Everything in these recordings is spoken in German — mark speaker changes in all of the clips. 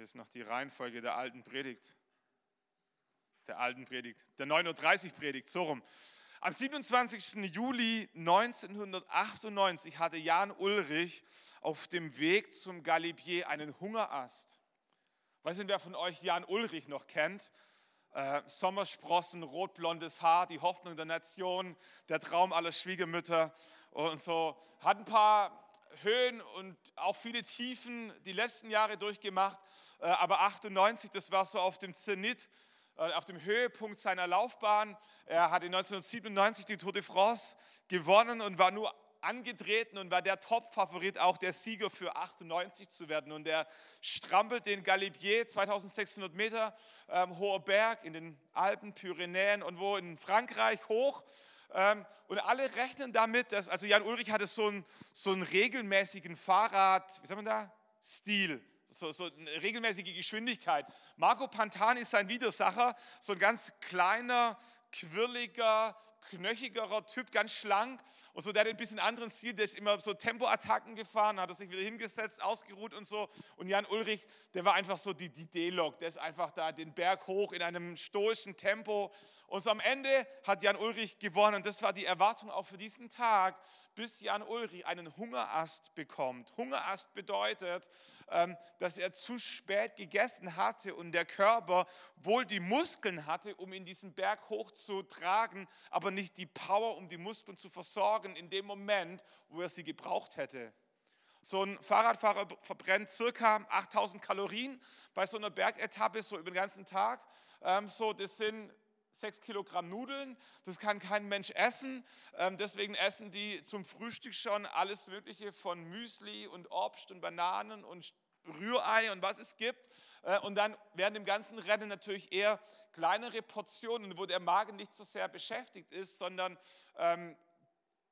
Speaker 1: Hier ist noch die Reihenfolge der alten Predigt. Der alten Predigt. Der 9.30 Uhr Predigt, so rum. Am 27. Juli 1998 hatte Jan Ulrich auf dem Weg zum Galibier einen Hungerast. Weiß nicht, wer von euch Jan Ulrich noch kennt? Äh, Sommersprossen, rotblondes Haar, die Hoffnung der Nation, der Traum aller Schwiegermütter und so. Hat ein paar Höhen und auch viele Tiefen die letzten Jahre durchgemacht, äh, aber 98, das war so auf dem Zenit äh, auf dem Höhepunkt seiner Laufbahn. Er hatte 1997 die Tour de France gewonnen und war nur angetreten und war der Top-Favorit, auch der Sieger für 98 zu werden. Und er strampelt den Galibier, 2600 Meter ähm, hoher Berg in den Alpen, Pyrenäen und wo in Frankreich hoch. Ähm, und alle rechnen damit, dass, also Jan Ulrich hatte so einen, so einen regelmäßigen Fahrrad, wie sagt man da? Stil so, so eine regelmäßige Geschwindigkeit. Marco Pantani ist sein Widersacher, so ein ganz kleiner, quirliger, knöchigerer Typ, ganz schlank. Und so, der hat ein bisschen anderen Stil, der ist immer so Tempoattacken gefahren, hat sich wieder hingesetzt, ausgeruht und so. Und Jan Ulrich, der war einfach so die, die D-Lok, der ist einfach da den Berg hoch in einem stoischen Tempo. Und so am Ende hat Jan Ulrich gewonnen. Und das war die Erwartung auch für diesen Tag, bis Jan Ulrich einen Hungerast bekommt. Hungerast bedeutet, dass er zu spät gegessen hatte und der Körper wohl die Muskeln hatte, um in diesen Berg hoch zu tragen, aber nicht die Power, um die Muskeln zu versorgen in dem Moment, wo er sie gebraucht hätte. So ein Fahrradfahrer verbrennt circa 8000 Kalorien bei so einer Bergetappe, so über den ganzen Tag. Ähm, so, das sind sechs Kilogramm Nudeln, das kann kein Mensch essen. Ähm, deswegen essen die zum Frühstück schon alles Mögliche von Müsli und Obst und Bananen und Rührei und was es gibt. Äh, und dann während dem ganzen Rennen natürlich eher kleinere Portionen, wo der Magen nicht so sehr beschäftigt ist, sondern, ähm,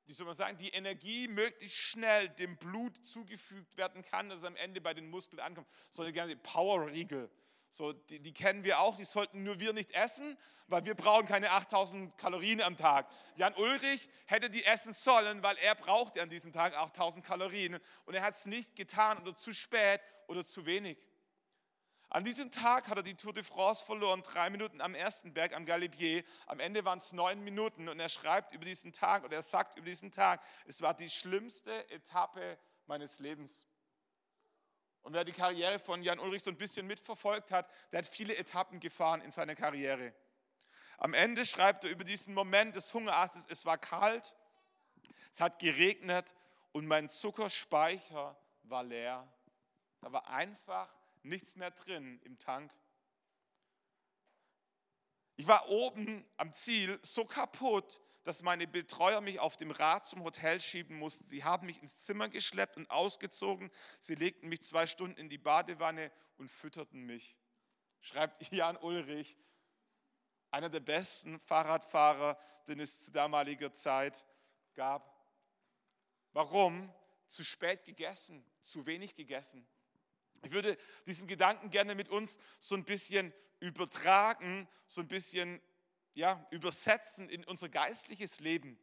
Speaker 1: wie soll man sagen, die Energie möglichst schnell dem Blut zugefügt werden kann, dass es am Ende bei den Muskeln ankommt. So eine ganze Power-Riegel. So, die, die, kennen wir auch, die sollten nur wir nicht essen, weil wir brauchen keine 8000 Kalorien am Tag. Jan Ulrich hätte die essen sollen, weil er brauchte an diesem Tag 8000 Kalorien und er hat es nicht getan oder zu spät oder zu wenig. An diesem Tag hat er die Tour de France verloren, drei Minuten am ersten Berg am Galibier. Am Ende waren es neun Minuten und er schreibt über diesen Tag oder er sagt über diesen Tag, es war die schlimmste Etappe meines Lebens. Und wer die Karriere von Jan Ulrich so ein bisschen mitverfolgt hat, der hat viele Etappen gefahren in seiner Karriere. Am Ende schreibt er über diesen Moment des Hungerastes, es war kalt, es hat geregnet und mein Zuckerspeicher war leer. Da war einfach nichts mehr drin im Tank. Ich war oben am Ziel so kaputt, dass meine Betreuer mich auf dem Rad zum Hotel schieben mussten. Sie haben mich ins Zimmer geschleppt und ausgezogen. Sie legten mich zwei Stunden in die Badewanne und fütterten mich. Schreibt Jan Ulrich, einer der besten Fahrradfahrer, den es zu damaliger Zeit gab. Warum? Zu spät gegessen, zu wenig gegessen. Ich würde diesen Gedanken gerne mit uns so ein bisschen übertragen, so ein bisschen ja, übersetzen in unser geistliches Leben.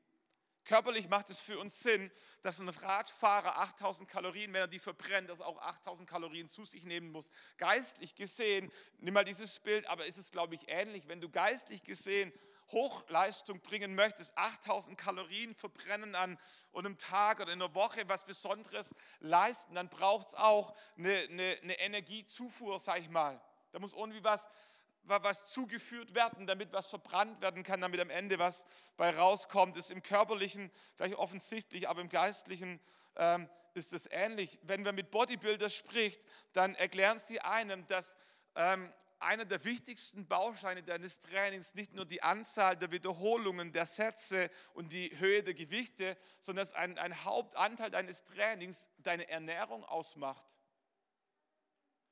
Speaker 1: Körperlich macht es für uns Sinn, dass ein Radfahrer 8000 Kalorien, wenn er die verbrennt, dass er auch 8000 Kalorien zu sich nehmen muss. Geistlich gesehen, nimm mal dieses Bild, aber ist es, glaube ich, ähnlich. Wenn du geistlich gesehen Hochleistung bringen möchtest, 8000 Kalorien verbrennen an einem Tag oder in einer Woche, was Besonderes leisten, dann braucht es auch eine, eine, eine Energiezufuhr, sag ich mal. Da muss irgendwie was was zugeführt werden, damit was verbrannt werden kann, damit am Ende was bei rauskommt. Ist im körperlichen gleich offensichtlich, aber im geistlichen ähm, ist es ähnlich. Wenn man mit Bodybuilder spricht, dann erklären sie einem, dass ähm, einer der wichtigsten Bausteine deines Trainings nicht nur die Anzahl der Wiederholungen, der Sätze und die Höhe der Gewichte, sondern dass ein, ein Hauptanteil deines Trainings deine Ernährung ausmacht.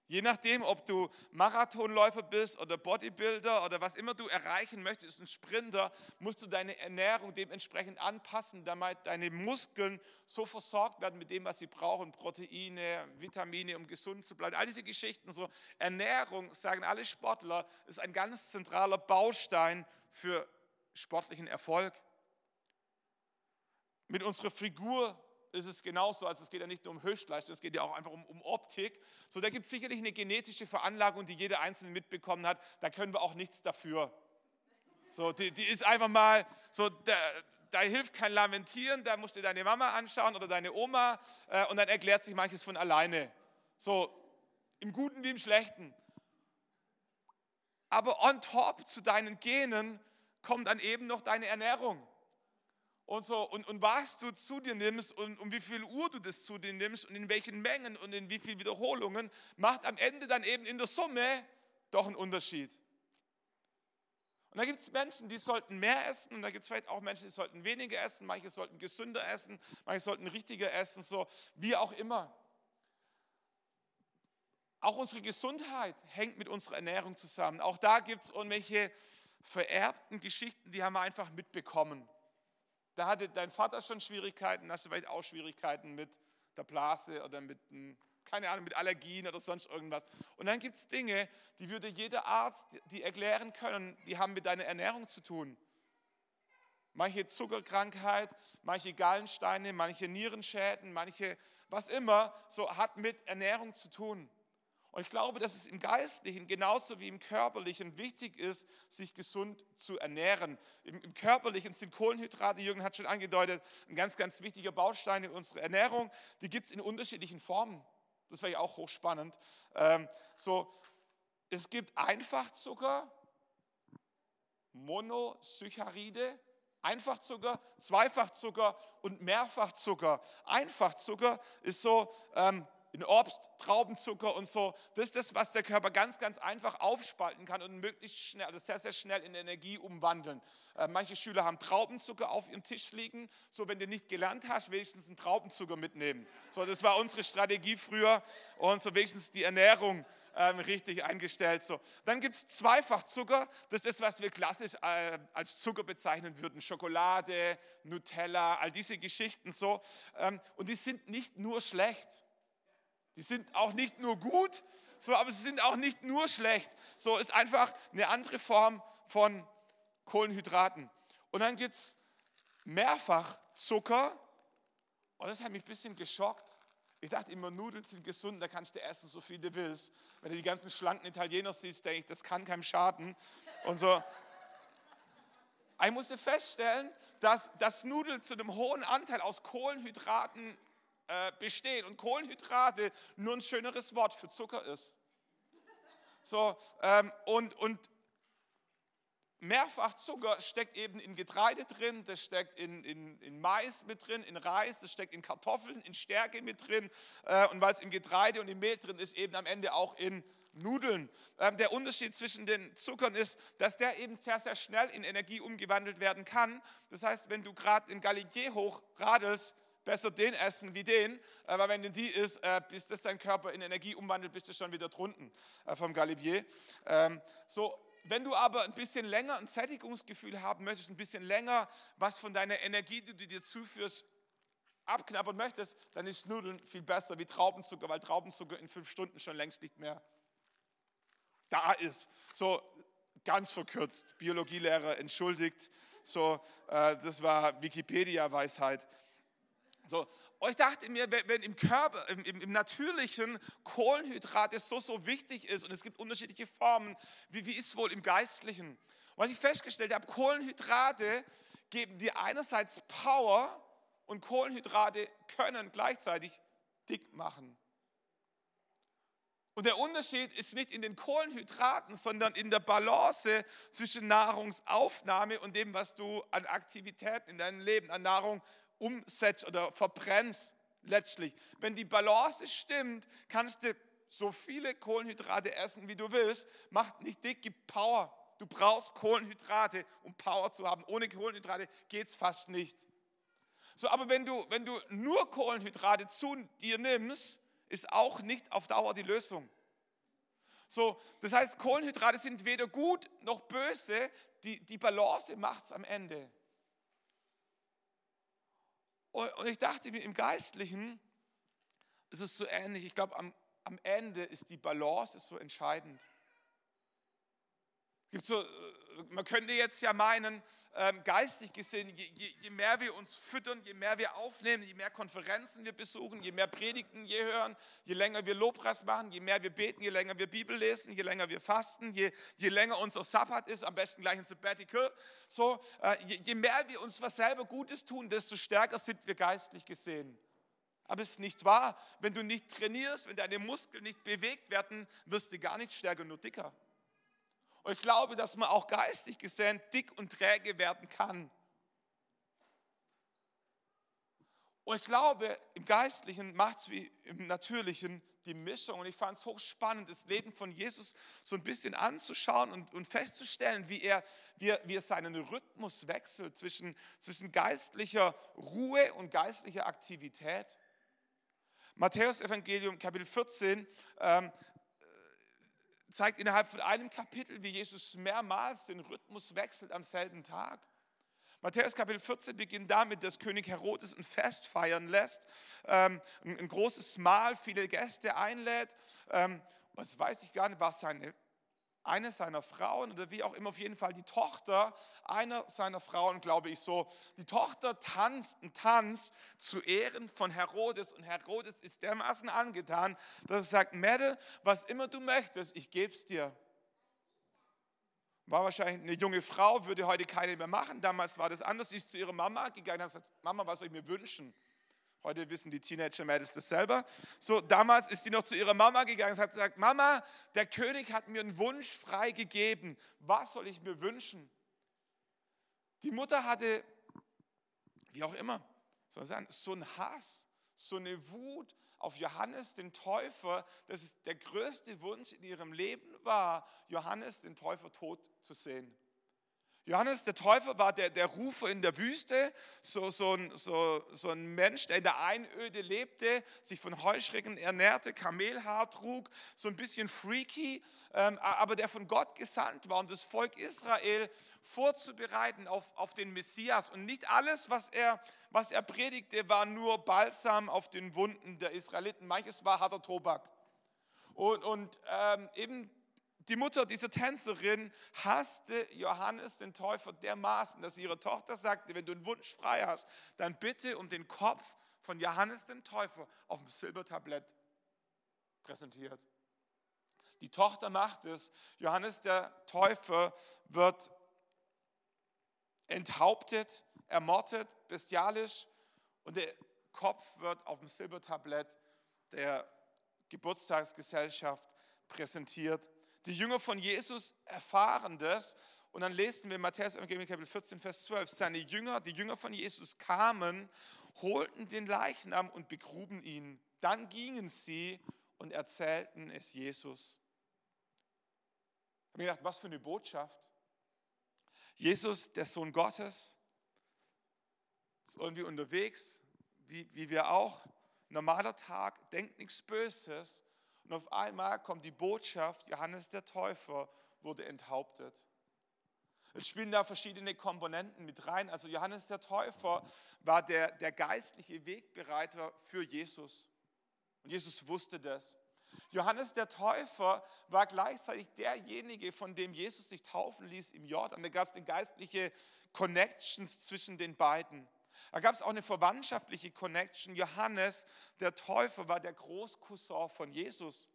Speaker 1: Je nachdem, ob du Marathonläufer bist oder Bodybuilder oder was immer du erreichen möchtest, ein Sprinter, musst du deine Ernährung dementsprechend anpassen, damit deine Muskeln so versorgt werden mit dem, was sie brauchen, Proteine, Vitamine, um gesund zu bleiben. All diese Geschichten, so Ernährung, sagen alle Sportler, ist ein ganz zentraler Baustein für sportlichen Erfolg. Mit unserer Figur ist es genauso. Also es geht ja nicht nur um Höchstleistung, es geht ja auch einfach um, um Optik. So, da gibt es sicherlich eine genetische Veranlagung, die jeder Einzelne mitbekommen hat. Da können wir auch nichts dafür. So, die, die ist einfach mal, so, da, da hilft kein Lamentieren, da musst du deine Mama anschauen oder deine Oma äh, und dann erklärt sich manches von alleine. So, im Guten wie im Schlechten. Aber on top zu deinen Genen kommt dann eben noch deine Ernährung. Und, so, und, und was du zu dir nimmst und um wie viel Uhr du das zu dir nimmst und in welchen Mengen und in wie vielen Wiederholungen, macht am Ende dann eben in der Summe doch einen Unterschied. Und da gibt es Menschen, die sollten mehr essen und da gibt es vielleicht auch Menschen, die sollten weniger essen, manche sollten gesünder essen, manche sollten richtiger essen, so wie auch immer. Auch unsere Gesundheit hängt mit unserer Ernährung zusammen. Auch da gibt es irgendwelche vererbten Geschichten, die haben wir einfach mitbekommen. Da hatte dein Vater schon Schwierigkeiten, hast du vielleicht auch Schwierigkeiten mit der Blase oder mit keine Ahnung, mit Allergien oder sonst irgendwas. Und dann gibt es Dinge, die würde jeder Arzt die erklären können, die haben mit deiner Ernährung zu tun. Manche Zuckerkrankheit, manche Gallensteine, manche Nierenschäden, manche was immer, so hat mit Ernährung zu tun. Und ich glaube, dass es im Geistlichen genauso wie im Körperlichen wichtig ist, sich gesund zu ernähren. Im, im Körperlichen sind Kohlenhydrate, Jürgen hat schon angedeutet, ein ganz, ganz wichtiger Baustein in unserer Ernährung. Die gibt es in unterschiedlichen Formen. Das wäre ja auch hochspannend. Ähm, so, es gibt Einfachzucker, Monosaccharide, Einfachzucker, Zweifachzucker und Mehrfachzucker. Einfachzucker ist so ähm, in Obst, Traubenzucker und so. Das ist das, was der Körper ganz, ganz einfach aufspalten kann und möglichst schnell, also sehr, sehr schnell in Energie umwandeln. Äh, manche Schüler haben Traubenzucker auf ihrem Tisch liegen. So, wenn du nicht gelernt hast, wenigstens einen Traubenzucker mitnehmen. So, das war unsere Strategie früher und so wenigstens die Ernährung ähm, richtig eingestellt. So. Dann gibt es Zweifachzucker. Das ist was wir klassisch äh, als Zucker bezeichnen würden. Schokolade, Nutella, all diese Geschichten so. Ähm, und die sind nicht nur schlecht. Die sind auch nicht nur gut, so, aber sie sind auch nicht nur schlecht. So ist einfach eine andere Form von Kohlenhydraten. Und dann gibt es Mehrfachzucker. Und das hat mich ein bisschen geschockt. Ich dachte immer, Nudeln sind gesund, da kannst du essen, so viel du willst. Wenn du die ganzen schlanken Italiener siehst, denke ich, das kann keinem schaden. Und so. Ich musste feststellen, dass, dass Nudeln zu einem hohen Anteil aus Kohlenhydraten äh, bestehen und Kohlenhydrate nur ein schöneres Wort für Zucker ist. So, ähm, und, und mehrfach Zucker steckt eben in Getreide drin, das steckt in, in, in Mais mit drin, in Reis, das steckt in Kartoffeln, in Stärke mit drin äh, und weil es im Getreide und im Mehl drin ist, eben am Ende auch in Nudeln. Ähm, der Unterschied zwischen den Zuckern ist, dass der eben sehr, sehr schnell in Energie umgewandelt werden kann. Das heißt, wenn du gerade in Galibier hochradelst, besser den essen wie den, äh, weil wenn du die isst, äh, bis das dein Körper in Energie umwandelt, bist du schon wieder drunten äh, vom Galibier. Ähm, so, wenn du aber ein bisschen länger ein Sättigungsgefühl haben möchtest, ein bisschen länger was von deiner Energie, die du dir zuführst, abknabbern möchtest, dann ist Nudeln viel besser wie Traubenzucker, weil Traubenzucker in fünf Stunden schon längst nicht mehr da ist. So ganz verkürzt, Biologielehrer entschuldigt, so das war Wikipedia-Weisheit. So, ich dachte mir, wenn im Körper, im, im, natürlichen Kohlenhydrate so, so wichtig ist und es gibt unterschiedliche Formen, wie, wie ist es wohl im Geistlichen? was ich festgestellt habe, Kohlenhydrate geben dir einerseits Power und Kohlenhydrate können gleichzeitig dick machen. Und der Unterschied ist nicht in den Kohlenhydraten, sondern in der Balance zwischen Nahrungsaufnahme und dem, was du an Aktivitäten in deinem Leben, an Nahrung umsetzt oder verbrennst letztlich. Wenn die Balance stimmt, kannst du so viele Kohlenhydrate essen, wie du willst. Macht nicht dick, gib Power. Du brauchst Kohlenhydrate, um Power zu haben. Ohne Kohlenhydrate geht es fast nicht. So, aber wenn du, wenn du nur Kohlenhydrate zu dir nimmst, ist auch nicht auf Dauer die Lösung. So, das heißt, Kohlenhydrate sind weder gut noch böse. Die, die Balance macht es am Ende. Und ich dachte mir, im Geistlichen ist es so ähnlich. Ich glaube, am, am Ende ist die Balance ist so entscheidend. Gibt so, äh, man könnte jetzt ja meinen, ähm, geistig gesehen, je, je, je, mehr wir uns füttern, je mehr wir aufnehmen, je mehr Konferenzen wir besuchen, je mehr Predigten wir hören, je länger wir Lobpreis machen, je mehr wir beten, je länger wir Bibel lesen, je länger wir fasten, je, je länger unser Sabbat ist, am besten gleich ein Sabbatical, so, äh, je, je mehr wir uns was selber Gutes tun, desto stärker sind wir geistlich gesehen. Aber es ist nicht wahr. Wenn du nicht trainierst, wenn deine Muskeln nicht bewegt werden, wirst du gar nicht stärker, nur dicker. Und ich glaube, dass man auch geistig gesehen dick und träge werden kann. Und ich glaube, im Geistlichen macht es wie im Natürlichen die Mischung. Und ich fand es hochspannend, das Leben von Jesus so ein bisschen anzuschauen und, und festzustellen, wie er, wie, er, wie er seinen Rhythmus wechselt zwischen, zwischen geistlicher Ruhe und geistlicher Aktivität. Matthäus Evangelium Kapitel 14 ähm, zeigt innerhalb von einem Kapitel, wie Jesus mehrmals den Rhythmus wechselt am selben Tag. Matthäus Kapitel 14 beginnt damit, dass König Herodes ein Fest feiern lässt, ähm, ein, großes Mahl, viele Gäste einlädt. Ähm, was weiß ich gar nicht, was seine eine seiner Frauen oder wie auch immer, auf jeden Fall die Tochter einer seiner Frauen, glaube ich so. Die Tochter tanzt einen Tanz zu Ehren von Herodes und Herodes ist dermaßen angetan, dass er sagt, Mädel, was immer du möchtest, ich gebe es dir. War wahrscheinlich eine junge Frau, würde heute keine mehr machen. Damals war das anders. Sie ist zu ihrer Mama gegangen und hat gesagt, Mama, was soll ich mir wünschen? Heute wissen die Teenager-Mädels das selber. So, damals ist sie noch zu ihrer Mama gegangen und hat gesagt, Mama, der König hat mir einen Wunsch freigegeben. Was soll ich mir wünschen? Die Mutter hatte, wie auch immer, so einen Hass, so eine Wut auf Johannes den Täufer, dass es der größte Wunsch in ihrem Leben war, Johannes den Täufer tot zu sehen. Johannes der Täufer war der, der Rufer in der Wüste, so, so, ein, so, so ein Mensch, der in der Einöde lebte, sich von Heuschrecken ernährte, Kamelhaar trug, so ein bisschen freaky, ähm, aber der von Gott gesandt war, um das Volk Israel vorzubereiten auf, auf den Messias. Und nicht alles, was er, was er predigte, war nur Balsam auf den Wunden der Israeliten. Manches war harter Tobak. Und, und ähm, eben die Mutter dieser Tänzerin hasste Johannes den Täufer dermaßen, dass ihre Tochter sagte, wenn du einen Wunsch frei hast, dann bitte um den Kopf von Johannes den Täufer auf dem Silbertablett präsentiert. Die Tochter macht es. Johannes der Täufer wird enthauptet, ermordet, bestialisch und der Kopf wird auf dem Silbertablett der Geburtstagsgesellschaft präsentiert. Die Jünger von Jesus erfahren das. Und dann lesen wir in Matthäus Kapitel 14, Vers 12, seine Jünger, die Jünger von Jesus kamen, holten den Leichnam und begruben ihn. Dann gingen sie und erzählten es Jesus. Ich habe mir gedacht, was für eine Botschaft. Jesus, der Sohn Gottes, ist irgendwie unterwegs, wie, wie wir auch. Normaler Tag, denkt nichts Böses. Und auf einmal kommt die Botschaft, Johannes der Täufer wurde enthauptet. Es spielen da verschiedene Komponenten mit rein. Also Johannes der Täufer war der, der geistliche Wegbereiter für Jesus. Und Jesus wusste das. Johannes der Täufer war gleichzeitig derjenige, von dem Jesus sich taufen ließ im Jordan. Da gab es eine geistliche Connections zwischen den beiden. Da gab es auch eine verwandtschaftliche Connection. Johannes, der Täufer, war der Großcousin von Jesus.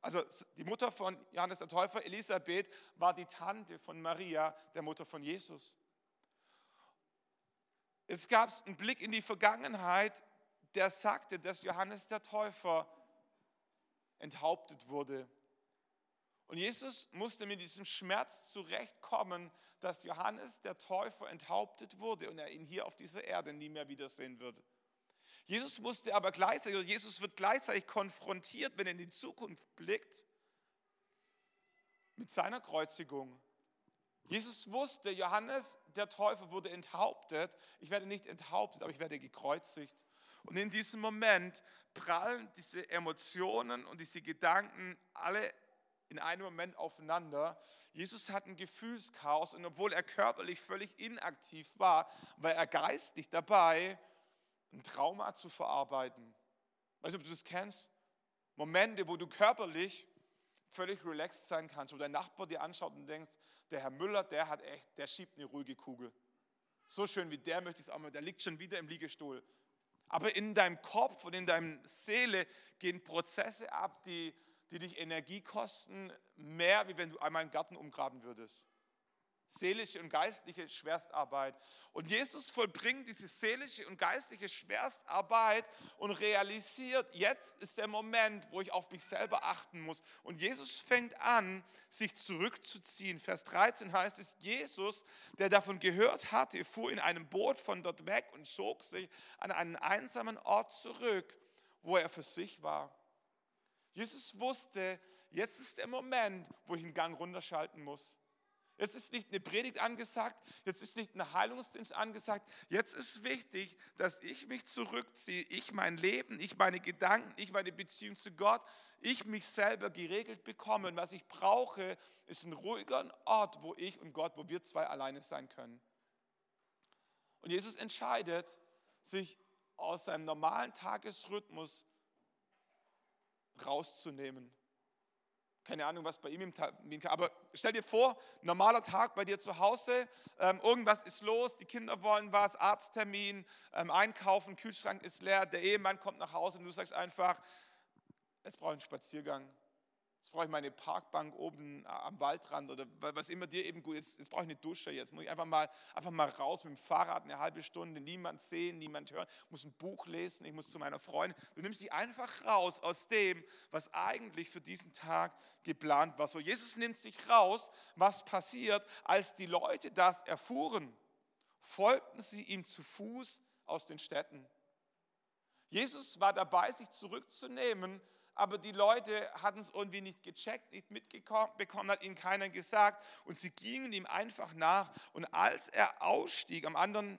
Speaker 1: Also die Mutter von Johannes der Täufer, Elisabeth, war die Tante von Maria, der Mutter von Jesus. Es gab einen Blick in die Vergangenheit, der sagte, dass Johannes der Täufer enthauptet wurde. Und Jesus musste mit diesem Schmerz zurechtkommen, dass Johannes der Täufer enthauptet wurde und er ihn hier auf dieser Erde nie mehr wiedersehen würde. Jesus musste aber gleichzeitig, Jesus wird gleichzeitig konfrontiert, wenn er in die Zukunft blickt, mit seiner Kreuzigung. Jesus wusste, Johannes der Täufer wurde enthauptet. Ich werde nicht enthauptet, aber ich werde gekreuzigt. Und in diesem Moment prallen diese Emotionen und diese Gedanken alle in einem Moment aufeinander. Jesus hat ein Gefühlschaos und obwohl er körperlich völlig inaktiv war, war er geistlich dabei, ein Trauma zu verarbeiten. Weißt du, ob du das kennst? Momente, wo du körperlich völlig relaxed sein kannst, wo dein Nachbar dir anschaut und denkst, der Herr Müller, der hat echt, der schiebt eine ruhige Kugel. So schön wie der möchte ich es auch mal, der liegt schon wieder im Liegestuhl. Aber in deinem Kopf und in deiner Seele gehen Prozesse ab, die, die dich Energie kosten, mehr, wie wenn du einmal einen Garten umgraben würdest seelische und geistliche Schwerstarbeit. Und Jesus vollbringt diese seelische und geistliche Schwerstarbeit und realisiert, jetzt ist der Moment, wo ich auf mich selber achten muss. Und Jesus fängt an, sich zurückzuziehen. Vers 13 heißt es, Jesus, der davon gehört hatte, fuhr in einem Boot von dort weg und zog sich an einen einsamen Ort zurück, wo er für sich war. Jesus wusste, jetzt ist der Moment, wo ich einen Gang runterschalten muss. Jetzt ist nicht eine Predigt angesagt, jetzt ist nicht ein Heilungsdienst angesagt. Jetzt ist wichtig, dass ich mich zurückziehe, ich mein Leben, ich meine Gedanken, ich meine Beziehung zu Gott, ich mich selber geregelt bekomme. Und was ich brauche, ist ein ruhiger Ort, wo ich und Gott, wo wir zwei alleine sein können. Und Jesus entscheidet, sich aus seinem normalen Tagesrhythmus rauszunehmen keine Ahnung, was bei ihm im Tag, aber stell dir vor, normaler Tag bei dir zu Hause, ähm, irgendwas ist los, die Kinder wollen was, Arzttermin, ähm, Einkaufen, Kühlschrank ist leer, der Ehemann kommt nach Hause und du sagst einfach, jetzt brauche ich einen Spaziergang. Jetzt brauche ich meine Parkbank oben am Waldrand oder was immer dir eben gut ist. Jetzt brauche ich eine Dusche. Jetzt muss ich einfach mal, einfach mal raus mit dem Fahrrad eine halbe Stunde, niemand sehen, niemand hören. Ich muss ein Buch lesen, ich muss zu meiner Freundin. Du nimmst dich einfach raus aus dem, was eigentlich für diesen Tag geplant war. So, Jesus nimmt sich raus. Was passiert, als die Leute das erfuhren? Folgten sie ihm zu Fuß aus den Städten. Jesus war dabei, sich zurückzunehmen aber die Leute hatten es irgendwie nicht gecheckt, nicht mitbekommen, hat ihnen keiner gesagt und sie gingen ihm einfach nach. Und als er ausstieg am anderen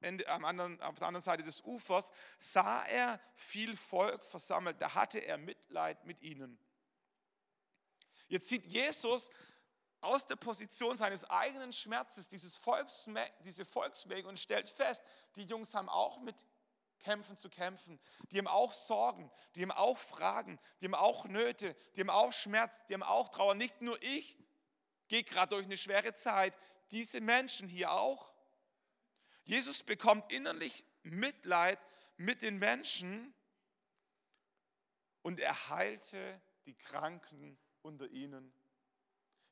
Speaker 1: Ende, am anderen, auf der anderen Seite des Ufers, sah er viel Volk versammelt. Da hatte er Mitleid mit ihnen. Jetzt sieht Jesus aus der Position seines eigenen Schmerzes dieses Volksme diese Volksmenge und stellt fest, die Jungs haben auch mit kämpfen zu kämpfen. Die haben auch Sorgen, die haben auch Fragen, die haben auch Nöte, die haben auch Schmerz, die haben auch Trauer. Nicht nur ich gehe gerade durch eine schwere Zeit, diese Menschen hier auch. Jesus bekommt innerlich Mitleid mit den Menschen und er heilte die Kranken unter ihnen.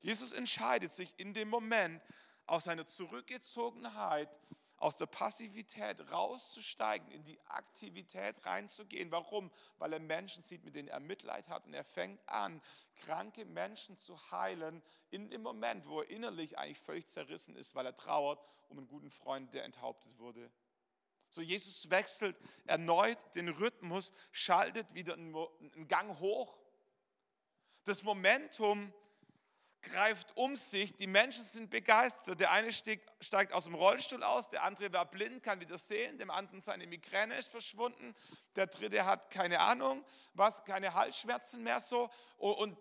Speaker 1: Jesus entscheidet sich in dem Moment aus seiner Zurückgezogenheit aus der Passivität rauszusteigen, in die Aktivität reinzugehen. Warum? Weil er Menschen sieht, mit denen er Mitleid hat und er fängt an, kranke Menschen zu heilen in dem Moment, wo er innerlich eigentlich völlig zerrissen ist, weil er trauert um einen guten Freund, der enthauptet wurde. So Jesus wechselt erneut den Rhythmus, schaltet wieder einen Gang hoch. Das Momentum greift um sich, die Menschen sind begeistert. Der eine steigt, steigt aus dem Rollstuhl aus, der andere war blind, kann wieder sehen, dem anderen seine Migräne ist verschwunden, der dritte hat keine Ahnung, was, keine Halsschmerzen mehr so. Und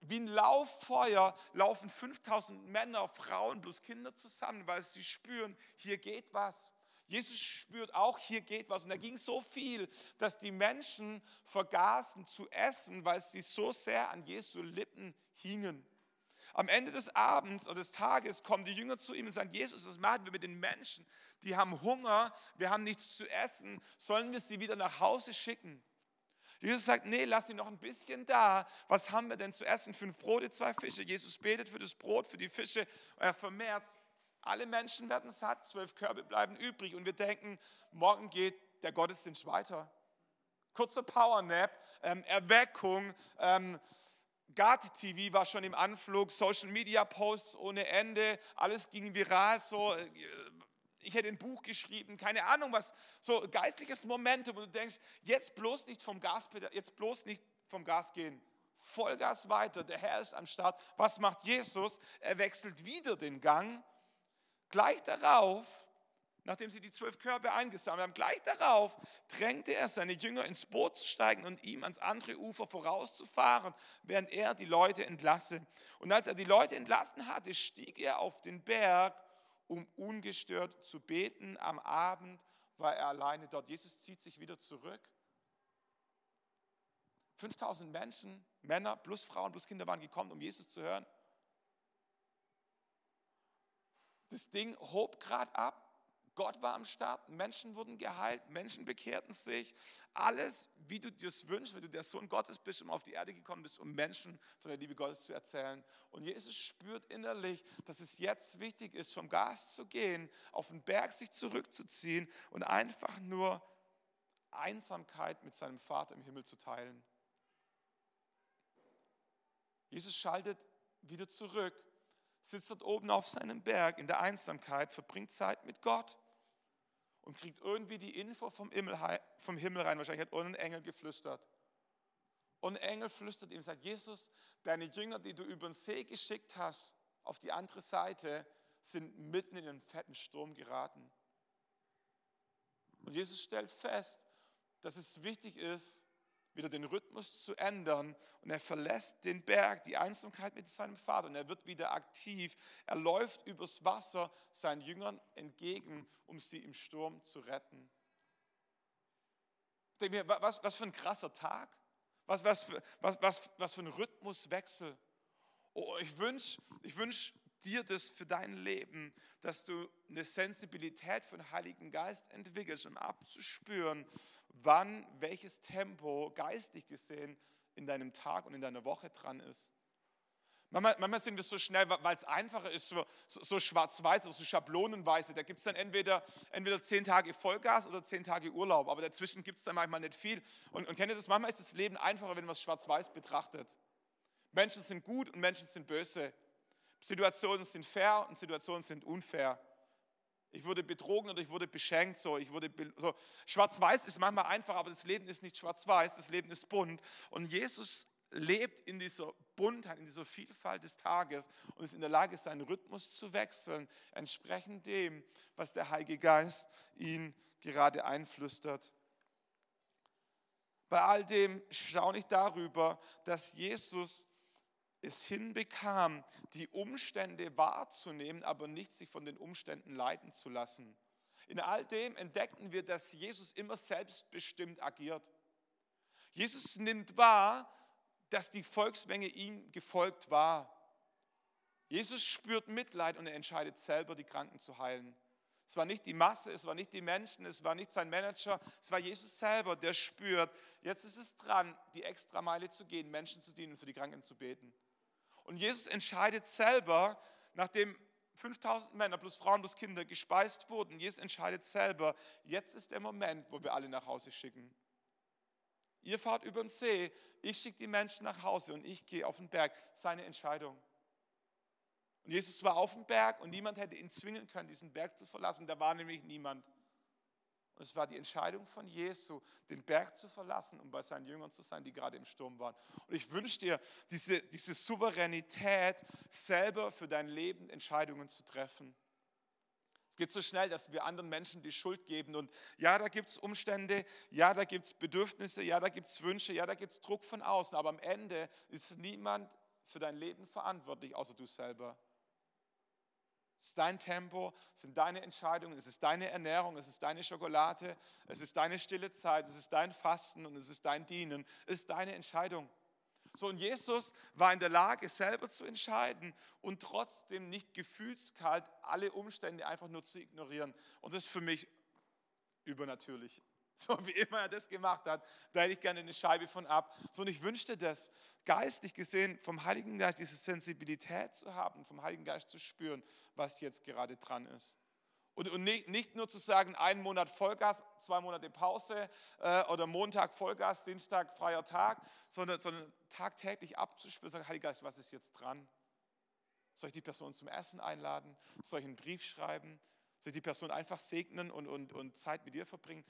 Speaker 1: wie ein Lauffeuer laufen 5000 Männer, Frauen plus Kinder zusammen, weil sie spüren, hier geht was. Jesus spürt auch, hier geht was. Und da ging so viel, dass die Menschen vergaßen zu essen, weil sie so sehr an Jesu Lippen hingen. Am Ende des Abends oder des Tages kommen die Jünger zu ihm und sagen, Jesus, was machen wir mit den Menschen? Die haben Hunger, wir haben nichts zu essen, sollen wir sie wieder nach Hause schicken? Jesus sagt, nee, lass sie noch ein bisschen da. Was haben wir denn zu essen? Fünf Brote, zwei Fische. Jesus betet für das Brot, für die Fische. Er vermehrt. Alle Menschen werden satt, zwölf Körbe bleiben übrig. Und wir denken, morgen geht der Gottesdienst weiter. Kurzer Powernap, ähm, Erweckung, ähm, Gati TV war schon im Anflug, Social Media Posts ohne Ende, alles ging viral, so, äh, ich hätte ein Buch geschrieben, keine Ahnung was, so geistliches Momentum, wo du denkst, jetzt bloß nicht vom Gas, jetzt bloß nicht vom Gas gehen. Vollgas weiter, der Herr ist am Start. Was macht Jesus? Er wechselt wieder den Gang. Gleich darauf nachdem sie die zwölf Körbe eingesammelt haben, gleich darauf drängte er seine Jünger ins Boot zu steigen und ihm ans andere Ufer vorauszufahren, während er die Leute entlasse. Und als er die Leute entlassen hatte, stieg er auf den Berg, um ungestört zu beten. Am Abend war er alleine dort. Jesus zieht sich wieder zurück. 5000 Menschen, Männer plus Frauen plus Kinder waren gekommen, um Jesus zu hören. Das Ding hob gerade ab. Gott war am Start, Menschen wurden geheilt, Menschen bekehrten sich. Alles, wie du dir das wünschst, wenn du der Sohn Gottes bist und auf die Erde gekommen bist, um Menschen von der Liebe Gottes zu erzählen. Und Jesus spürt innerlich, dass es jetzt wichtig ist, vom Gas zu gehen, auf den Berg sich zurückzuziehen und einfach nur Einsamkeit mit seinem Vater im Himmel zu teilen. Jesus schaltet wieder zurück, sitzt dort oben auf seinem Berg in der Einsamkeit, verbringt Zeit mit Gott und kriegt irgendwie die Info vom Himmel, rein. Wahrscheinlich hat ein Engel geflüstert. Und ein Engel flüstert ihm, sagt, Jesus, deine Jünger, die du über den See geschickt hast, auf die andere Seite, sind mitten in einen fetten Sturm geraten. Und Jesus stellt fest, dass es wichtig ist, wieder den Rhythmus zu ändern. Und er verlässt den Berg, die Einsamkeit mit seinem Vater. Und er wird wieder aktiv. Er läuft übers Wasser seinen Jüngern entgegen, um sie im Sturm zu retten. Ich denke mir, was, was für ein krasser Tag. Was, was, was, was, was für ein Rhythmuswechsel. Oh, ich wünsche ich wünsch dir das für dein Leben, dass du eine Sensibilität für den Heiligen Geist entwickelst, um abzuspüren, wann welches Tempo geistig gesehen in deinem Tag und in deiner Woche dran ist. Manchmal, manchmal sind wir so schnell, weil es einfacher ist, so, so, so schwarz-weiß, so schablonenweise. Da gibt es dann entweder, entweder zehn Tage Vollgas oder zehn Tage Urlaub, aber dazwischen gibt es dann manchmal nicht viel. Und, und kennt ihr das? Manchmal ist das Leben einfacher, wenn man es schwarz-weiß betrachtet. Menschen sind gut und Menschen sind böse. Situationen sind fair und Situationen sind unfair. Ich wurde betrogen oder ich wurde beschenkt. So, ich wurde so. Schwarz-Weiß ist manchmal einfach, aber das Leben ist nicht schwarz-weiß, das Leben ist bunt. Und Jesus lebt in dieser Buntheit, in dieser Vielfalt des Tages und ist in der Lage, seinen Rhythmus zu wechseln, entsprechend dem, was der Heilige Geist ihn gerade einflüstert. Bei all dem staune ich darüber, dass Jesus es hinbekam, die Umstände wahrzunehmen, aber nicht sich von den Umständen leiten zu lassen. In all dem entdeckten wir, dass Jesus immer selbstbestimmt agiert. Jesus nimmt wahr, dass die Volksmenge ihm gefolgt war. Jesus spürt Mitleid und er entscheidet selber, die Kranken zu heilen. Es war nicht die Masse, es war nicht die Menschen, es war nicht sein Manager, es war Jesus selber, der spürt, jetzt ist es dran, die extra Meile zu gehen, Menschen zu dienen, für die Kranken zu beten. Und Jesus entscheidet selber, nachdem 5000 Männer plus Frauen plus Kinder gespeist wurden, Jesus entscheidet selber, jetzt ist der Moment, wo wir alle nach Hause schicken. Ihr fahrt über den See, ich schicke die Menschen nach Hause und ich gehe auf den Berg. Seine Entscheidung. Und Jesus war auf dem Berg und niemand hätte ihn zwingen können, diesen Berg zu verlassen. Da war nämlich niemand. Und es war die Entscheidung von Jesu, den Berg zu verlassen, um bei seinen Jüngern zu sein, die gerade im Sturm waren. Und ich wünsche dir diese, diese Souveränität, selber für dein Leben Entscheidungen zu treffen. Es geht so schnell, dass wir anderen Menschen die Schuld geben. Und ja, da gibt es Umstände, ja, da gibt es Bedürfnisse, ja, da gibt es Wünsche, ja, da gibt es Druck von außen. Aber am Ende ist niemand für dein Leben verantwortlich, außer du selber. Es ist dein Tempo, es sind deine Entscheidungen, es ist deine Ernährung, es ist deine Schokolade, es ist deine stille Zeit, es ist dein Fasten und es ist dein Dienen. Es ist deine Entscheidung. So, und Jesus war in der Lage, selber zu entscheiden und trotzdem nicht gefühlskalt alle Umstände einfach nur zu ignorieren. Und das ist für mich übernatürlich. So wie immer er das gemacht hat, da hätte ich gerne eine Scheibe von ab. So, und ich wünschte das, geistlich gesehen, vom Heiligen Geist diese Sensibilität zu haben, vom Heiligen Geist zu spüren, was jetzt gerade dran ist. Und, und nicht, nicht, nur zu sagen, einen Monat Vollgas, zwei Monate Pause äh, oder Montag Vollgas, Dienstag freier Tag, sondern, sondern tagtäglich abzuspüren, sagen, Heiliger Geist, was ist jetzt dran? Soll ich die Person zum Essen einladen? Soll ich einen Brief schreiben? Soll ich die Person einfach segnen und, und, und Zeit mit ihr verbringen?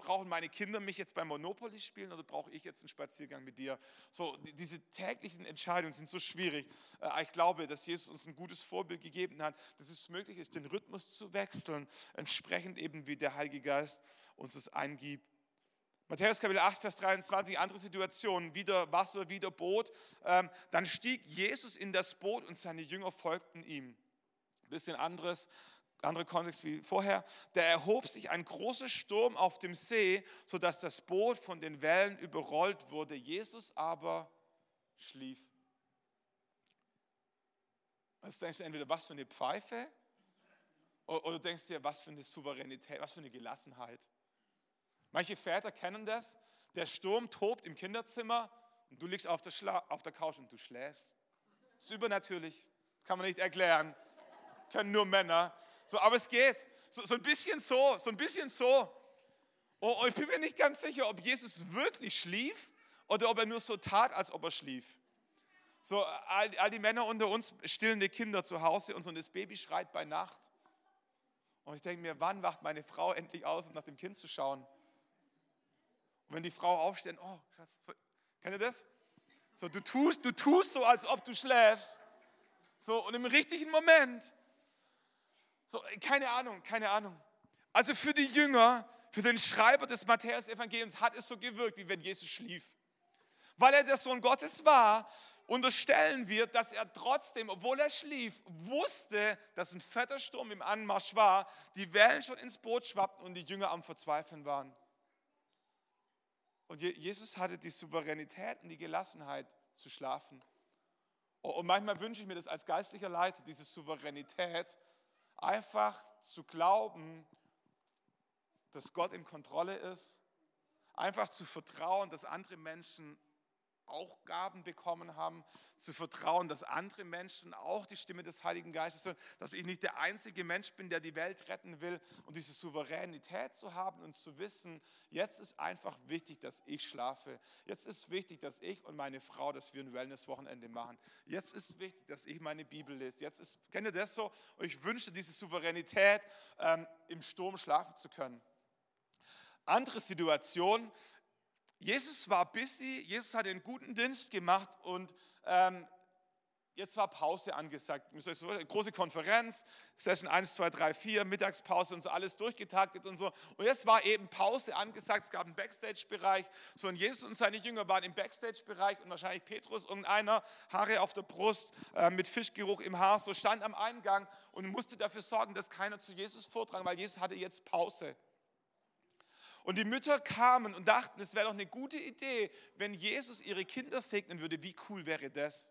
Speaker 1: Brauchen meine Kinder mich jetzt beim Monopoly spielen oder brauche ich jetzt einen Spaziergang mit dir? So, diese täglichen Entscheidungen sind so schwierig. Äh, ich glaube, dass Jesus uns ein gutes Vorbild gegeben hat, dass es möglich ist, den Rhythmus zu wechseln, entsprechend eben wie der Heilige Geist uns das eingibt. Matthäus Kapitel 8, Vers 23, andere Situation, wieder Wasser, wieder Boot. Ähm, dann stieg Jesus in das Boot und seine Jünger folgten ihm. Ein bisschen anderes andere Kontext wie vorher, da erhob sich ein großer Sturm auf dem See, sodass das Boot von den Wellen überrollt wurde. Jesus aber schlief. Also denkst du entweder, was für eine Pfeife, oder denkst du dir, was für eine Souveränität, was für eine Gelassenheit. Manche Väter kennen das, der Sturm tobt im Kinderzimmer und du liegst auf der, Schla auf der Couch und du schläfst. Das ist übernatürlich, kann man nicht erklären, können nur Männer. So, aber es geht. So, so ein bisschen so, so ein bisschen so. Oh, ich bin mir nicht ganz sicher, ob Jesus wirklich schlief oder ob er nur so tat, als ob er schlief. So, all, all die Männer unter uns stillende Kinder zu Hause und so das Baby schreit bei Nacht. Und ich denke mir, wann wacht meine Frau endlich aus, um nach dem Kind zu schauen? Und wenn die Frau aufsteht, oh, Schatz, so, kennt ihr das? So, du tust, du tust so, als ob du schläfst. So, und im richtigen Moment so, keine Ahnung, keine Ahnung. Also für die Jünger, für den Schreiber des Matthäus-Evangeliums hat es so gewirkt, wie wenn Jesus schlief. Weil er der Sohn Gottes war, unterstellen wir, dass er trotzdem, obwohl er schlief, wusste, dass ein fetter Sturm im Anmarsch war, die Wellen schon ins Boot schwappten und die Jünger am Verzweifeln waren. Und Jesus hatte die Souveränität und die Gelassenheit zu schlafen. Und manchmal wünsche ich mir das als geistlicher Leiter, diese Souveränität, einfach zu glauben, dass Gott in Kontrolle ist, einfach zu vertrauen, dass andere Menschen auch Gaben bekommen haben, zu vertrauen, dass andere Menschen auch die Stimme des Heiligen Geistes hören, dass ich nicht der einzige Mensch bin, der die Welt retten will und diese Souveränität zu haben und zu wissen, jetzt ist einfach wichtig, dass ich schlafe. Jetzt ist wichtig, dass ich und meine Frau, dass wir ein Wellness-Wochenende machen. Jetzt ist wichtig, dass ich meine Bibel lese. Jetzt ist, kennt ihr das so? Und ich wünsche diese Souveränität, ähm, im Sturm schlafen zu können. Andere Situation, Jesus war busy, Jesus hatte einen guten Dienst gemacht und ähm, jetzt war Pause angesagt. Große Konferenz, Session 1, 2, 3, 4, Mittagspause und so alles durchgetaktet und so. Und jetzt war eben Pause angesagt, es gab einen Backstage-Bereich. So, und Jesus und seine Jünger waren im Backstage-Bereich und wahrscheinlich Petrus, irgendeiner, Haare auf der Brust, äh, mit Fischgeruch im Haar, so stand am Eingang und musste dafür sorgen, dass keiner zu Jesus vordrang, weil Jesus hatte jetzt Pause. Und die Mütter kamen und dachten, es wäre doch eine gute Idee, wenn Jesus ihre Kinder segnen würde. Wie cool wäre das?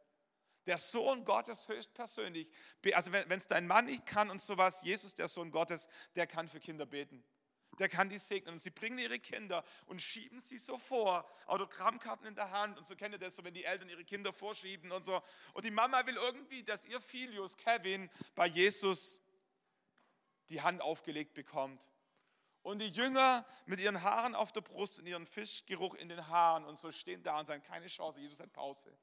Speaker 1: Der Sohn Gottes höchstpersönlich. Also wenn es dein Mann nicht kann und sowas, Jesus, der Sohn Gottes, der kann für Kinder beten. Der kann die segnen. Und sie bringen ihre Kinder und schieben sie so vor. Autogrammkarten in der Hand. Und so kennt ihr das so, wenn die Eltern ihre Kinder vorschieben und so. Und die Mama will irgendwie, dass ihr Filius Kevin bei Jesus die Hand aufgelegt bekommt. Und die Jünger mit ihren Haaren auf der Brust und ihren Fischgeruch in den Haaren und so stehen da und sagen, keine Chance, Jesus hat Pause.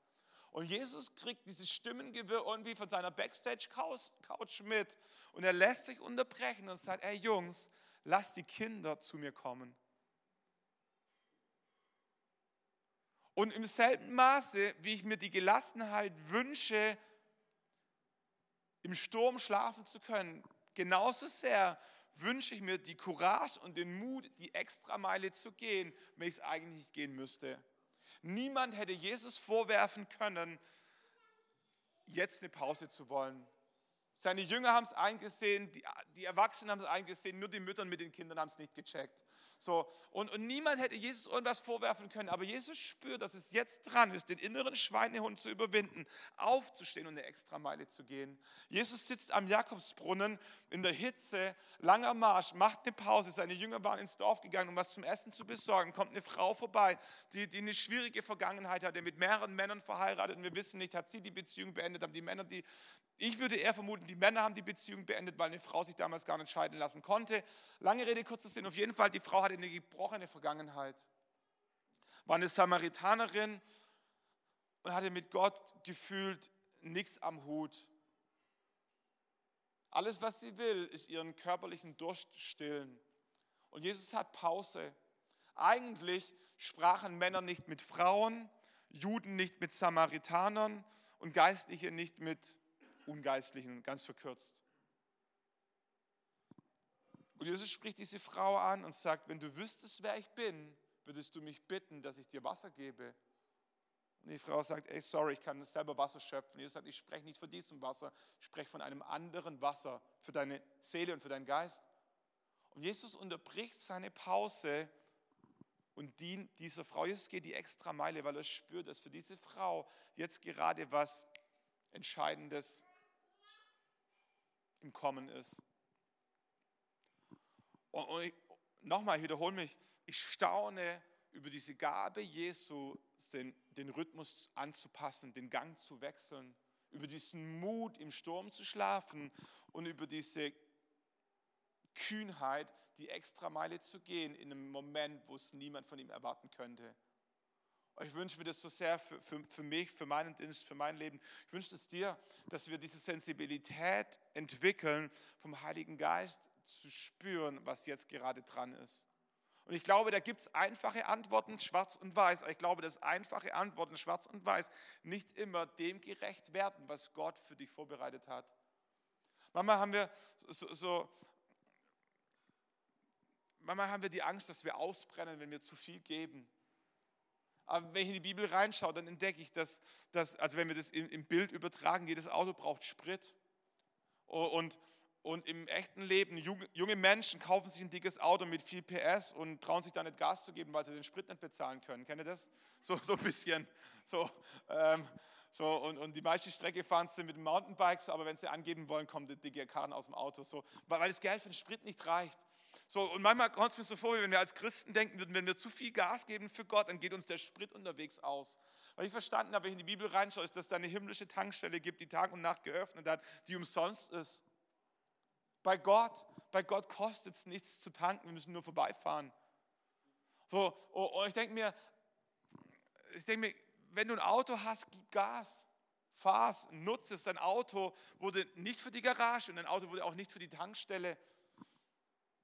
Speaker 1: Und Jesus kriegt dieses Stimmengewirr irgendwie von seiner Backstage-Couch mit und er lässt sich unterbrechen und sagt, ey Jungs, lasst die Kinder zu mir kommen. Und im selben Maße, wie ich mir die Gelassenheit wünsche, im Sturm schlafen zu können, genauso sehr wünsche ich mir die Courage und den Mut, die Extrameile zu gehen, wenn ich es eigentlich nicht gehen müsste. Niemand hätte Jesus vorwerfen können, jetzt eine Pause zu wollen. Seine Jünger haben es eingesehen, die, die Erwachsenen haben es eingesehen, nur die Mütter mit den Kindern haben es nicht gecheckt. So, und, und niemand hätte Jesus irgendwas vorwerfen können, aber Jesus spürt, dass es jetzt dran ist, den inneren Schweinehund zu überwinden, aufzustehen und eine Extrameile zu gehen. Jesus sitzt am Jakobsbrunnen in der Hitze, langer Marsch, macht eine Pause. Seine Jünger waren ins Dorf gegangen, um was zum Essen zu besorgen. Kommt eine Frau vorbei, die, die eine schwierige Vergangenheit hatte, mit mehreren Männern verheiratet. Und wir wissen nicht, hat sie die Beziehung beendet, haben die Männer die. Ich würde eher vermuten, die Männer haben die Beziehung beendet, weil eine Frau sich damals gar nicht scheiden lassen konnte. Lange Rede, kurzer Sinn. Auf jeden Fall, die Frau hatte eine gebrochene Vergangenheit. War eine Samaritanerin und hatte mit Gott gefühlt nichts am Hut. Alles, was sie will, ist ihren körperlichen Durst stillen. Und Jesus hat Pause. Eigentlich sprachen Männer nicht mit Frauen, Juden nicht mit Samaritanern und Geistliche nicht mit Ungeistlichen, ganz verkürzt. Und Jesus spricht diese Frau an und sagt, wenn du wüsstest, wer ich bin, würdest du mich bitten, dass ich dir Wasser gebe. die Frau sagt, ey, sorry, ich kann selber Wasser schöpfen. Jesus sagt, ich spreche nicht von diesem Wasser, ich spreche von einem anderen Wasser für deine Seele und für deinen Geist. Und Jesus unterbricht seine Pause und dient dieser Frau. Jesus geht die extra Meile, weil er spürt, dass für diese Frau jetzt gerade was Entscheidendes im Kommen ist. Und, und nochmal, ich wiederhole mich, ich staune über diese Gabe Jesu, den, den Rhythmus anzupassen, den Gang zu wechseln, über diesen Mut, im Sturm zu schlafen und über diese Kühnheit, die Extrameile zu gehen in einem Moment, wo es niemand von ihm erwarten könnte. Ich wünsche mir das so sehr für, für, für, mich, für meinen Dienst, für mein Leben. Ich wünsche es dir, dass wir diese Sensibilität entwickeln, vom Heiligen Geist zu spüren, was jetzt gerade dran ist. Und ich glaube, da gibt es einfache Antworten, schwarz und weiß. Ich glaube, dass einfache Antworten, schwarz und weiß, nicht immer dem gerecht werden, was Gott für dich vorbereitet hat. Manchmal haben wir so, so manchmal haben wir die Angst, dass wir ausbrennen, wenn wir zu viel geben. Aber wenn ich in die Bibel reinschaue, dann entdecke ich, dass, dass also wenn wir das im, Bild übertragen, jedes Auto braucht Sprit. Und, und im echten Leben, junge Menschen kaufen sich ein dickes Auto mit viel PS und trauen sich da nicht Gas zu geben, weil sie den Sprit nicht bezahlen können. Kennt ihr das? So, so ein bisschen. So, ähm, so, und, und die meiste Strecke fahren sie mit dem Mountainbike, aber wenn sie angeben wollen, kommt der dicke Karren aus dem Auto. So, weil, weil das Geld für den Sprit nicht reicht. So, und manchmal kommt es mir so vor, wie wenn wir als Christen denken würden, wenn wir zu viel Gas geben für Gott, dann geht uns der Sprit unterwegs aus. Weil ich verstanden habe, wenn ich in die Bibel reinschaue, ist, dass es eine himmlische Tankstelle gibt, die Tag und Nacht geöffnet hat, die umsonst ist. Bei Gott, bei Gott kostet es nichts zu tanken, wir müssen nur vorbeifahren. So, und ich denke mir, ich denke mir, wenn du ein Auto hast, gib Gas. Fahr's, nutze es. Dein Auto wurde nicht für die Garage und dein Auto wurde auch nicht für die Tankstelle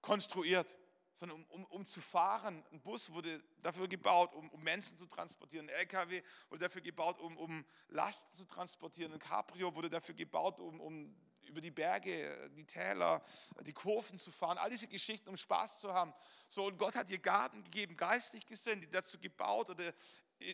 Speaker 1: konstruiert, sondern um, um, um, zu fahren. Ein Bus wurde dafür gebaut, um, um Menschen zu transportieren. Ein LKW wurde dafür gebaut, um, um Lasten zu transportieren. Ein Cabrio wurde dafür gebaut, um, um über die Berge, die Täler, die Kurven zu fahren. All diese Geschichten, um Spaß zu haben. So, und Gott hat dir Gaben gegeben, geistlich gesehen, die dazu gebaut oder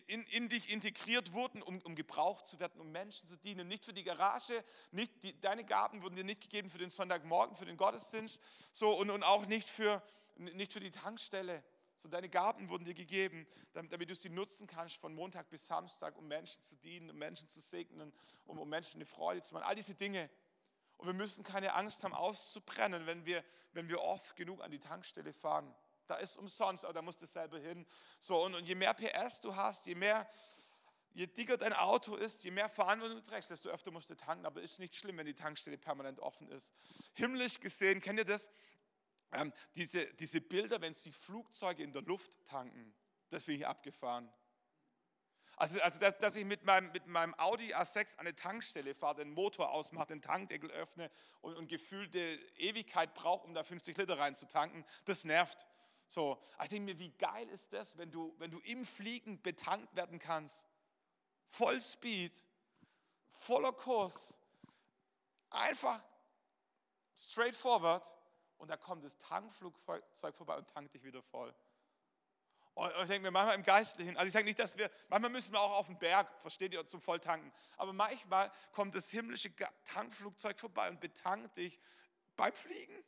Speaker 1: in, in dich integriert wurden, um, um gebraucht zu werden, um Menschen zu dienen. Nicht für die Garage, nicht die, deine Gaben wurden dir nicht gegeben für den Sonntagmorgen, für den Gottesdienst so, und, und auch nicht für, nicht für die Tankstelle. So, deine Gaben wurden dir gegeben, damit, damit du sie nutzen kannst von Montag bis Samstag, um Menschen zu dienen, um Menschen zu segnen, um, um Menschen eine Freude zu machen. All diese Dinge. Und wir müssen keine Angst haben, auszubrennen, wenn wir, wenn wir oft genug an die Tankstelle fahren da ist umsonst, aber da musst du selber hin. So, und, und je mehr PS du hast, je mehr, je dicker dein Auto ist, je mehr Verantwortung du trägst, desto öfter musst du tanken. Aber ist nicht schlimm, wenn die Tankstelle permanent offen ist. Himmlisch gesehen, kennt ihr das? Ähm, diese, diese Bilder, wenn sie Flugzeuge in der Luft tanken, das finde ich abgefahren. Also, also dass, dass, ich mit meinem, mit meinem Audi A6 an eine Tankstelle fahre, den Motor ausmache, den Tankdeckel öffne und, und gefühlte Ewigkeit brauche, um da 50 Liter reinzutanken, das nervt. So, ich denke mir, wie geil ist das, wenn du, wenn du im Fliegen betankt werden kannst. Vollspeed, voller Kurs, einfach straightforward und da kommt das Tankflugzeug vorbei und tankt dich wieder voll. Und ich denke mir manchmal im Geistlichen, also ich sage nicht, dass wir, manchmal müssen wir auch auf den Berg, versteht ihr, zum Volltanken. Aber manchmal kommt das himmlische Tankflugzeug vorbei und betankt dich beim Fliegen.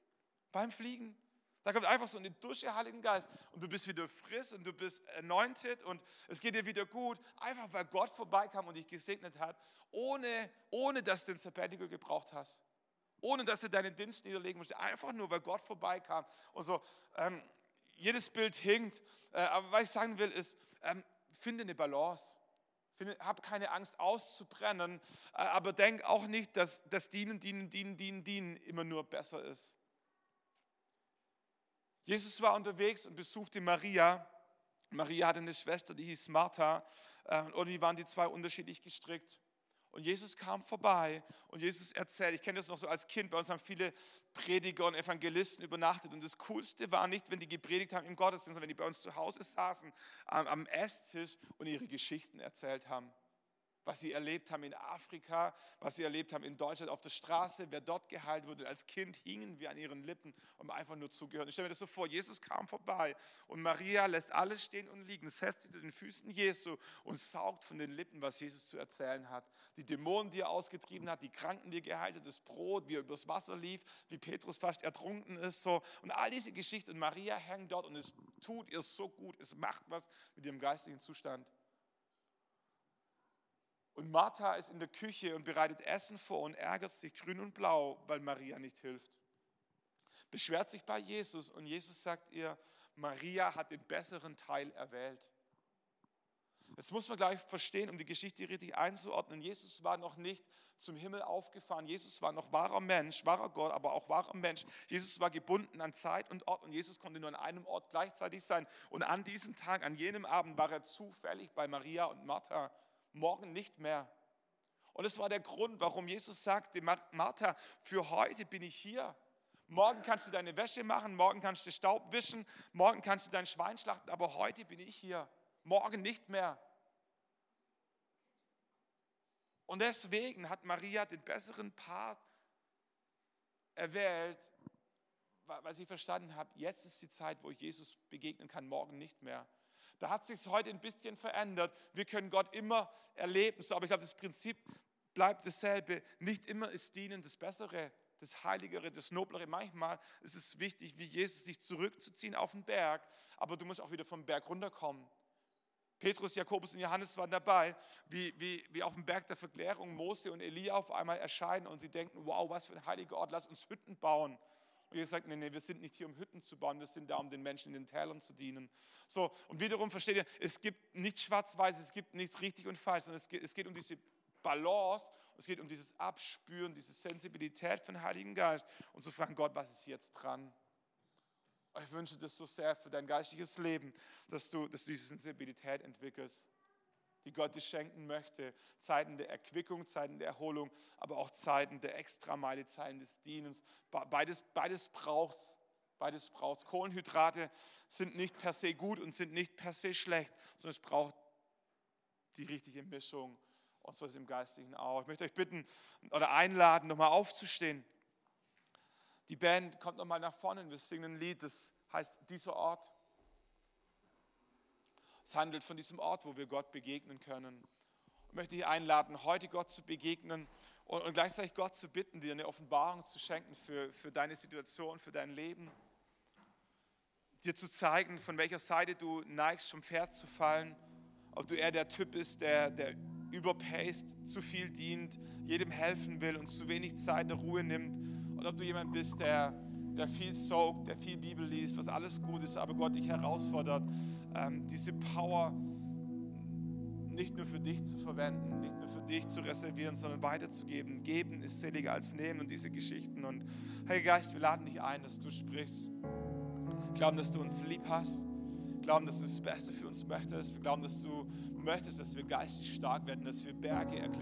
Speaker 1: Beim Fliegen. Da kommt einfach so eine Dusche Heiligen Geist und du bist wieder frisch und du bist anointed und es geht dir wieder gut, einfach weil Gott vorbeikam und dich gesegnet hat, ohne, ohne dass du den Sabbatical gebraucht hast, ohne dass du deinen Dienst niederlegen musst, einfach nur, weil Gott vorbeikam und so. Ähm, jedes Bild hinkt, äh, aber was ich sagen will ist, ähm, finde eine Balance. Hab keine Angst auszubrennen, äh, aber denk auch nicht, dass das Dienen, Dienen, Dienen, Dienen, Dienen immer nur besser ist. Jesus war unterwegs und besuchte Maria. Maria hatte eine Schwester, die hieß Martha. Äh, und die waren die zwei unterschiedlich gestrickt. Und Jesus kam vorbei und Jesus erzählt, ich kenne das noch so als Kind, bei uns haben viele Prediger und Evangelisten übernachtet. Und das Coolste war nicht, wenn die gepredigt haben im Gottesdienst, sondern wenn die bei uns zu Hause saßen am Esstisch und ihre Geschichten erzählt haben. Was sie erlebt haben in Afrika, was sie erlebt haben in Deutschland auf der Straße, wer dort geheilt wurde. Als Kind hingen wir an ihren Lippen, um einfach nur zugehören. Ich stelle mir das so vor, Jesus kam vorbei und Maria lässt alles stehen und liegen, setzt sich zu den Füßen Jesu und saugt von den Lippen, was Jesus zu erzählen hat. Die Dämonen, die er ausgetrieben hat, die Kranken, die er geheilt hat, das Brot, wie er übers Wasser lief, wie Petrus fast ertrunken ist. So. Und all diese Geschichten. Und Maria hängt dort und es tut ihr so gut, es macht was mit ihrem geistigen Zustand. Und Martha ist in der Küche und bereitet Essen vor und ärgert sich grün und blau, weil Maria nicht hilft. Beschwert sich bei Jesus und Jesus sagt ihr, Maria hat den besseren Teil erwählt. Jetzt muss man gleich verstehen, um die Geschichte richtig einzuordnen. Jesus war noch nicht zum Himmel aufgefahren. Jesus war noch wahrer Mensch, wahrer Gott, aber auch wahrer Mensch. Jesus war gebunden an Zeit und Ort und Jesus konnte nur an einem Ort gleichzeitig sein. Und an diesem Tag, an jenem Abend war er zufällig bei Maria und Martha morgen nicht mehr. Und es war der Grund, warum Jesus sagte, Martha, für heute bin ich hier. Morgen kannst du deine Wäsche machen, morgen kannst du Staub wischen, morgen kannst du dein Schwein schlachten, aber heute bin ich hier. Morgen nicht mehr. Und deswegen hat Maria den besseren Part erwählt, weil sie verstanden hat, jetzt ist die Zeit, wo ich Jesus begegnen kann, morgen nicht mehr. Da hat sich heute ein bisschen verändert. Wir können Gott immer erleben, so, aber ich glaube, das Prinzip bleibt dasselbe. Nicht immer ist Dienen das Bessere, das Heiligere, das Noblere. Manchmal ist es wichtig, wie Jesus sich zurückzuziehen auf den Berg, aber du musst auch wieder vom Berg runterkommen. Petrus, Jakobus und Johannes waren dabei, wie, wie, wie auf dem Berg der Verklärung Mose und Elia auf einmal erscheinen und sie denken, wow, was für ein heiliger Ort, lass uns Hütten bauen. Und Jesus sagt, nee, nee, wir sind nicht hier, um Hütten zu bauen, wir sind da, um den Menschen in den Tälern zu dienen. So, und wiederum versteht ihr, es gibt nichts schwarz-weiß, es gibt nichts richtig und falsch, sondern es geht, es geht um diese Balance, es geht um dieses Abspüren, diese Sensibilität den Heiligen Geist und zu fragen, Gott, was ist jetzt dran? Ich wünsche das so sehr für dein geistiges Leben, dass du, dass du diese Sensibilität entwickelst die Gott dir schenken möchte. Zeiten der Erquickung, Zeiten der Erholung, aber auch Zeiten der Extrameile, Zeiten des Dienens. Beides, beides braucht es. Beides braucht Kohlenhydrate sind nicht per se gut und sind nicht per se schlecht, sondern es braucht die richtige Mischung. Und so ist es im Geistlichen auch. Ich möchte euch bitten oder einladen, nochmal aufzustehen. Die Band kommt nochmal nach vorne und wir singen ein Lied, das heißt Dieser Ort. Es handelt von diesem Ort, wo wir Gott begegnen können. Ich möchte dich einladen, heute Gott zu begegnen und, und gleichzeitig Gott zu bitten, dir eine Offenbarung zu schenken für, für deine Situation, für dein Leben. Dir zu zeigen, von welcher Seite du neigst, vom Pferd zu fallen. Ob du eher der Typ bist, der, der überpaced, zu viel dient, jedem helfen will und zu wenig Zeit der Ruhe nimmt. Oder ob du jemand bist, der, der viel soakt, der viel Bibel liest, was alles gut ist, aber Gott dich herausfordert, ähm, diese Power nicht nur für dich zu verwenden, nicht nur für dich zu reservieren, sondern weiterzugeben. Geben ist seliger als nehmen und diese Geschichten. Und Heiliger Geist, wir laden dich ein, dass du sprichst. Wir glauben, dass du uns lieb hast. Wir glauben, dass du das Beste für uns möchtest. Wir glauben, dass du möchtest, dass wir geistig stark werden, dass wir Berge erklimmen